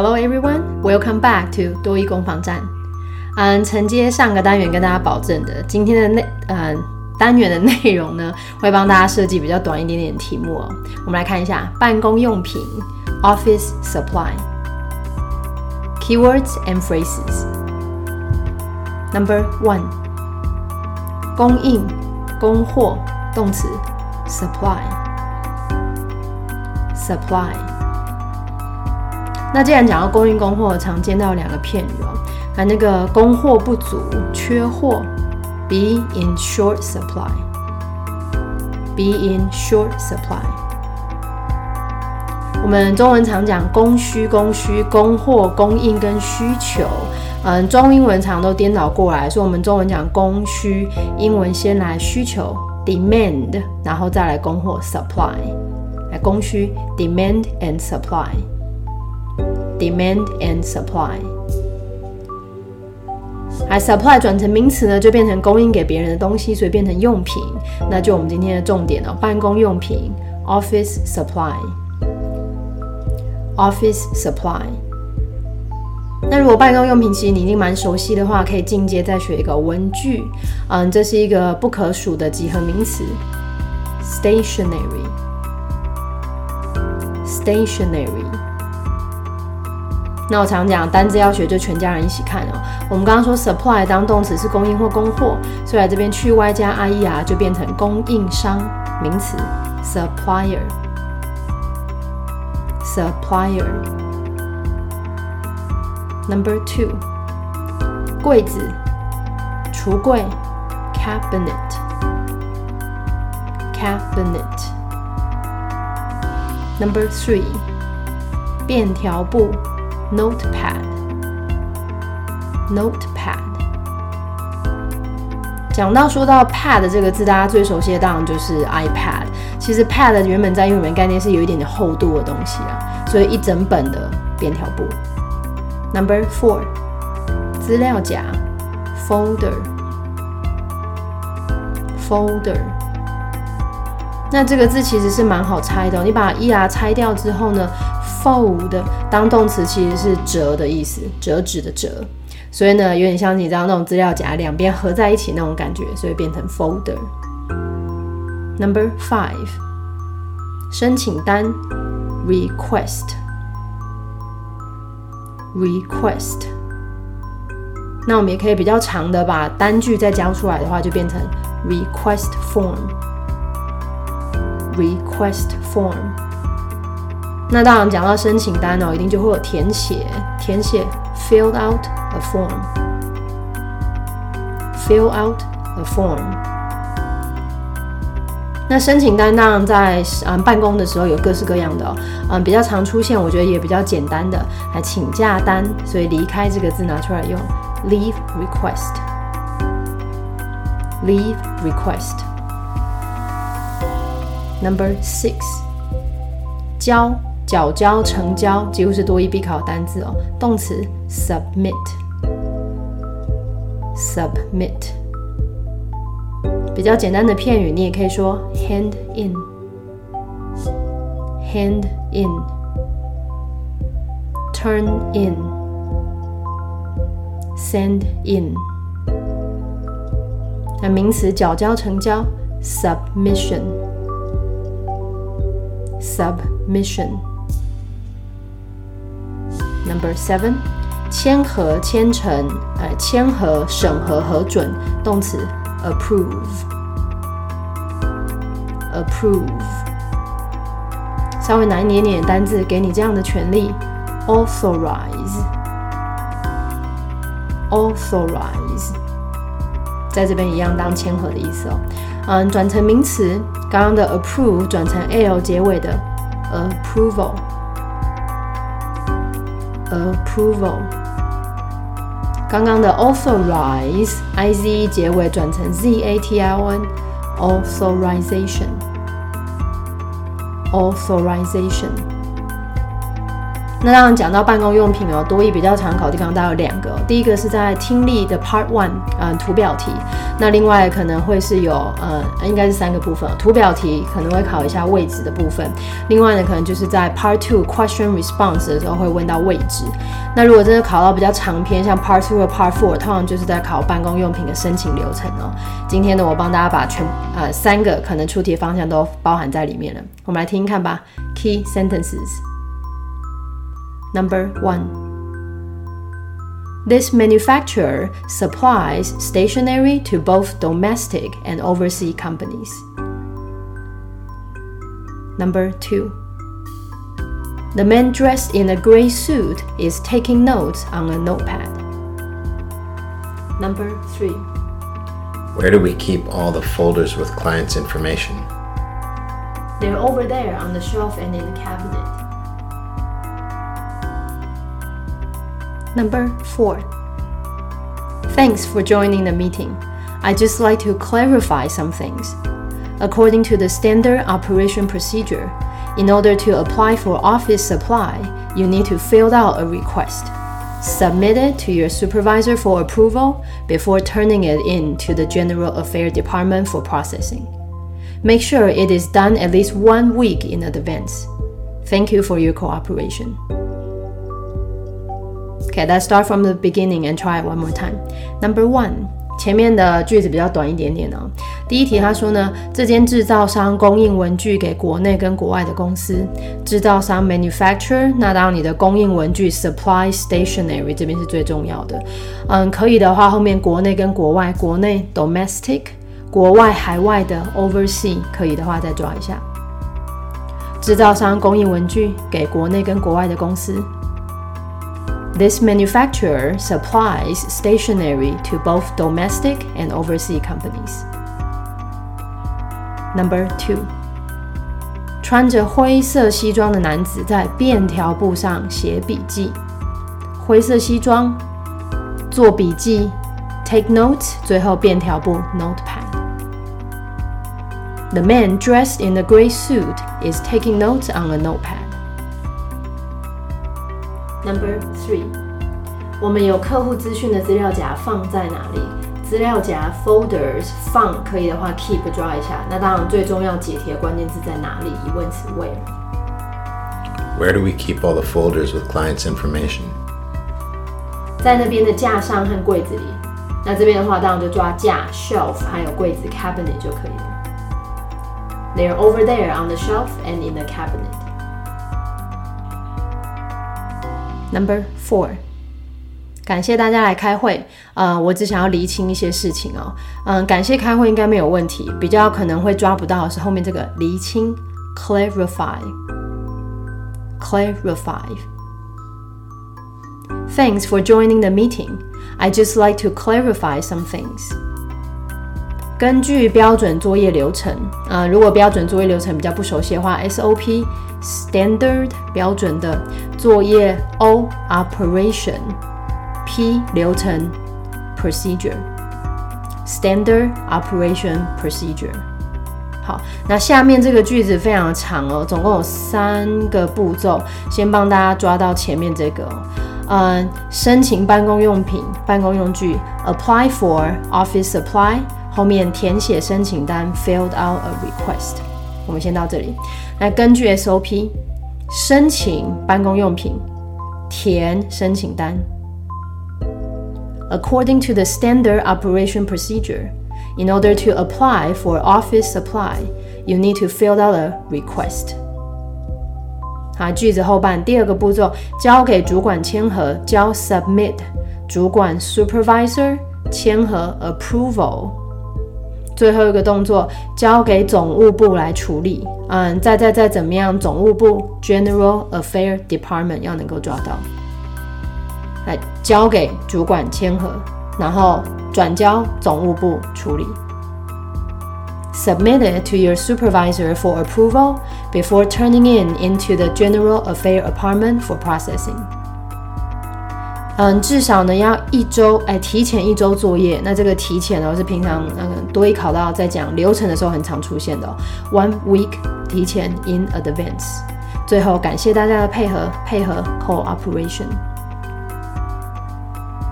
Hello everyone, welcome back to 多益攻防战。嗯，承接上个单元跟大家保证的，今天的内嗯单元的内容呢，会帮大家设计比较短一点点的题目哦。我们来看一下办公用品 （office supply）。Keywords and phrases. Number one，供应、供货，动词 supply，supply。那既然讲到供应供货，常见到两个片语哦，啊，那个供货不足、缺货，be in short supply，be in short supply。我们中文常讲供需、供需、供货、供应跟需求，嗯，中英文常都颠倒过来，所以我们中文讲供需，英文先来需求 demand，然后再来供货 supply，来供需 demand and supply。Demand and supply，而 supply 转成名词呢，就变成供应给别人的东西，所以变成用品。那就我们今天的重点哦，办公用品 office supply，office supply。那如果办公用品其实你已经蛮熟悉的话，可以进阶再学一个文具，嗯，这是一个不可数的集合名词 stationary，stationary。那我常讲单字要学，就全家人一起看哦。我们刚刚说 supply 当动词是供应或供货，所以来这边去 y 加 i e r 就变成供应商名词 supplier supplier。Number two，柜子橱柜 cabinet cabinet。Number three，便条布。Notepad, Notepad。讲到说到 pad 这个字，大家最熟悉的当然就是 iPad。其实 pad 原本在英文概念是有一点点厚度的东西啊，所以一整本的便条簿。Number four，资料夹，folder，folder。那这个字其实是蛮好拆的，你把 er 拆掉之后呢？fold 当动词其实是折的意思，折纸的折，所以呢有点像你知道那种资料夹两边合在一起那种感觉，所以变成 folder。Number five，申请单 request，request。那我们也可以比较长的把单句再交出来的话，就变成 request form，request form。那当然，讲到申请单哦，一定就会有填写，填写 fill out a form，fill out a form。那申请单当然在嗯办公的时候有各式各样的哦，嗯比较常出现，我觉得也比较简单的，还请假单，所以离开这个字拿出来用 leave request，leave request。Number six，交。缴交、成交几乎是多一必考的单字哦。动词 submit，submit。比较简单的片语，你也可以说 hand in，hand in，turn in，send in。那名词缴交、成交 submission，submission。Number seven，签合、签成，呃，签合、审核、核准，动词 approve，approve。稍微难一点点单字，给你这样的权利，authorize，authorize，在这边一样当签合的意思哦。嗯，转成名词，刚刚的 approve 转成 l 结尾的 approval。approval。刚刚的 authorize i z e 结尾转成 z a t i o n authorization authorization。 那当然讲到办公用品哦，多益比较常考的地方大概有两个，第一个是在听力的 Part One，嗯，图表题。那另外可能会是有，呃，应该是三个部分，图表题可能会考一下位置的部分。另外呢，可能就是在 Part Two Question Response 的时候会问到位置。那如果真的考到比较长篇，像 Part Two 和 Part Four，通常就是在考办公用品的申请流程哦。今天呢，我帮大家把全呃三个可能出题方向都包含在里面了。我们来听听看吧。Key sentences。Number 1. This manufacturer supplies stationery to both domestic and overseas companies. Number 2. The man dressed in a gray suit is taking notes on a notepad. Number 3. Where do we keep all the folders with clients' information? They're over there on the shelf and in the cabinet. Number 4. Thanks for joining the meeting. I just like to clarify some things. According to the standard operation procedure, in order to apply for office supply, you need to fill out a request. Submit it to your supervisor for approval before turning it in to the General Affairs Department for processing. Make sure it is done at least one week in advance. Thank you for your cooperation. Okay, let's start from the beginning and try it one more time. Number one，前面的句子比较短一点点哦。第一题他说呢，这间制造商供应文具给国内跟国外的公司。制造商 manufacturer，那当你的供应文具 supply stationery 这边是最重要的。嗯，可以的话后面国内跟国外，国内 domestic，国外海外的 oversea，可以的话再抓一下。制造商供应文具给国内跟国外的公司。This manufacturer supplies stationery to both domestic and overseas companies. Number two. 穿着灰色西装的男子在便条簿上写笔记。灰色西装，做笔记，take notes，最后便条簿 notepad。The man dressed in a gray suit is taking notes on a notepad. Number three，我们有客户资讯的资料夹放在哪里？资料夹 folders 放可以的话，keep 抓一下。那当然最重要解题的关键字在哪里？疑问词 where。Where do we keep all the folders with clients' information？在那边的架上和柜子里。那这边的话，当然就抓架 shelf，还有柜子 cabinet 就可以了。They're over there on the shelf and in the cabinet. Number four，感谢大家来开会。呃，我只想要厘清一些事情哦。嗯，感谢开会应该没有问题。比较可能会抓不到的是后面这个厘清，clarify，clarify。Thanks for joining the meeting. I just like to clarify some things. 根据标准作业流程，啊，如果标准作业流程比较不熟悉的话，SOP standard 标准的作业，O operation P 流程 procedure standard operation procedure。好，那下面这个句子非常长哦，总共有三个步骤，先帮大家抓到前面这个，嗯，申请办公用品、办公用具，apply for office supply。后面填写申请单，filled out a request。我们先到这里。来，根据 SOP，申请办公用品，填申请单。According to the standard operation procedure, in order to apply for office supply, you need to fill out a request。好，句子后半第二个步骤，交给主管签合，交 submit，主管 supervisor 签合 approval。 最后一个动作交给总务部来处理。嗯，再再再怎么样，总务部 General Affair Department 要能够抓到，来交给主管签合，然后转交总务部处理。Submit it to your supervisor for approval before turning it into the General Affairs Department for processing. 嗯，至少呢要一周，哎，提前一周作业。那这个提前呢是平常那个多一考到在讲流程的时候很常出现的，one week 提前 in advance。最后，感谢大家的配合，配合 cooperation。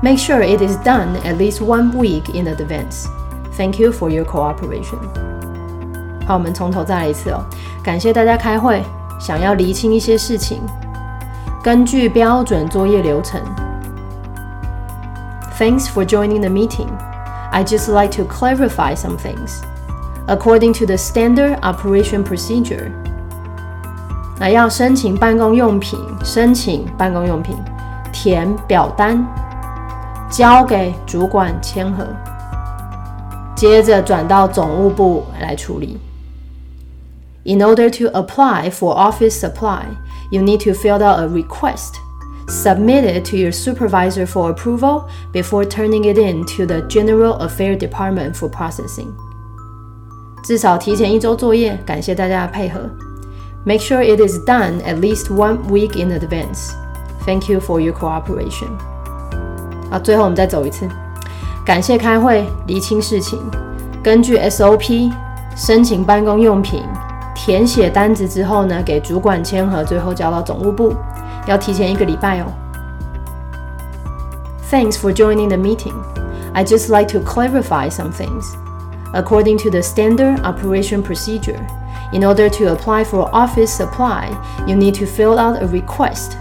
Make sure it is done at least one week in advance. Thank you for your cooperation. 好，我们从头再来一次哦。感谢大家开会，想要厘清一些事情，根据标准作业流程。Thanks for joining the meeting. I just like to clarify some things. According to the standard operation procedure. 那要申请办公用品，申请办公用品，填表单，交给主管签核，接着转到总务部来处理。In order to apply for office supply, you need to fill out a request, submit it to your supervisor for approval before turning it in to the General Affairs Department for processing. 至少提前一周作业，感谢大家的配合。Make sure it is done at least one week in advance. Thank you for your cooperation. 啊，最后我们再走一次，感谢开会厘清事情，根据 SOP 申请办公用品，填写单子之后呢，给主管签核，最后交到总务部， 要提前一个礼拜哦。Thanks for joining the meeting. I just like to clarify some things. According to the standard operation procedure, in order to apply for office supply, you need to fill out a request,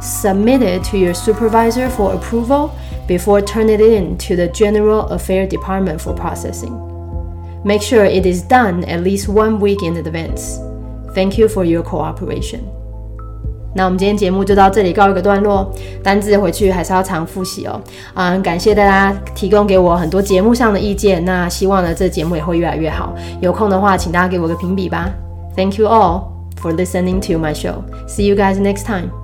submit it to your supervisor for approval before turning it in to the General Affairs Department for processing. Make sure it is done at least one week in advance. Thank you for your cooperation. 那我们今天节目就到这里告一个段落，单字回去还是要常复习哦。嗯，感谢大家提供给我很多节目上的意见，那希望呢这节目也会越来越好。有空的话，请大家给我个评比吧。Thank you all for listening to my show. See you guys next time.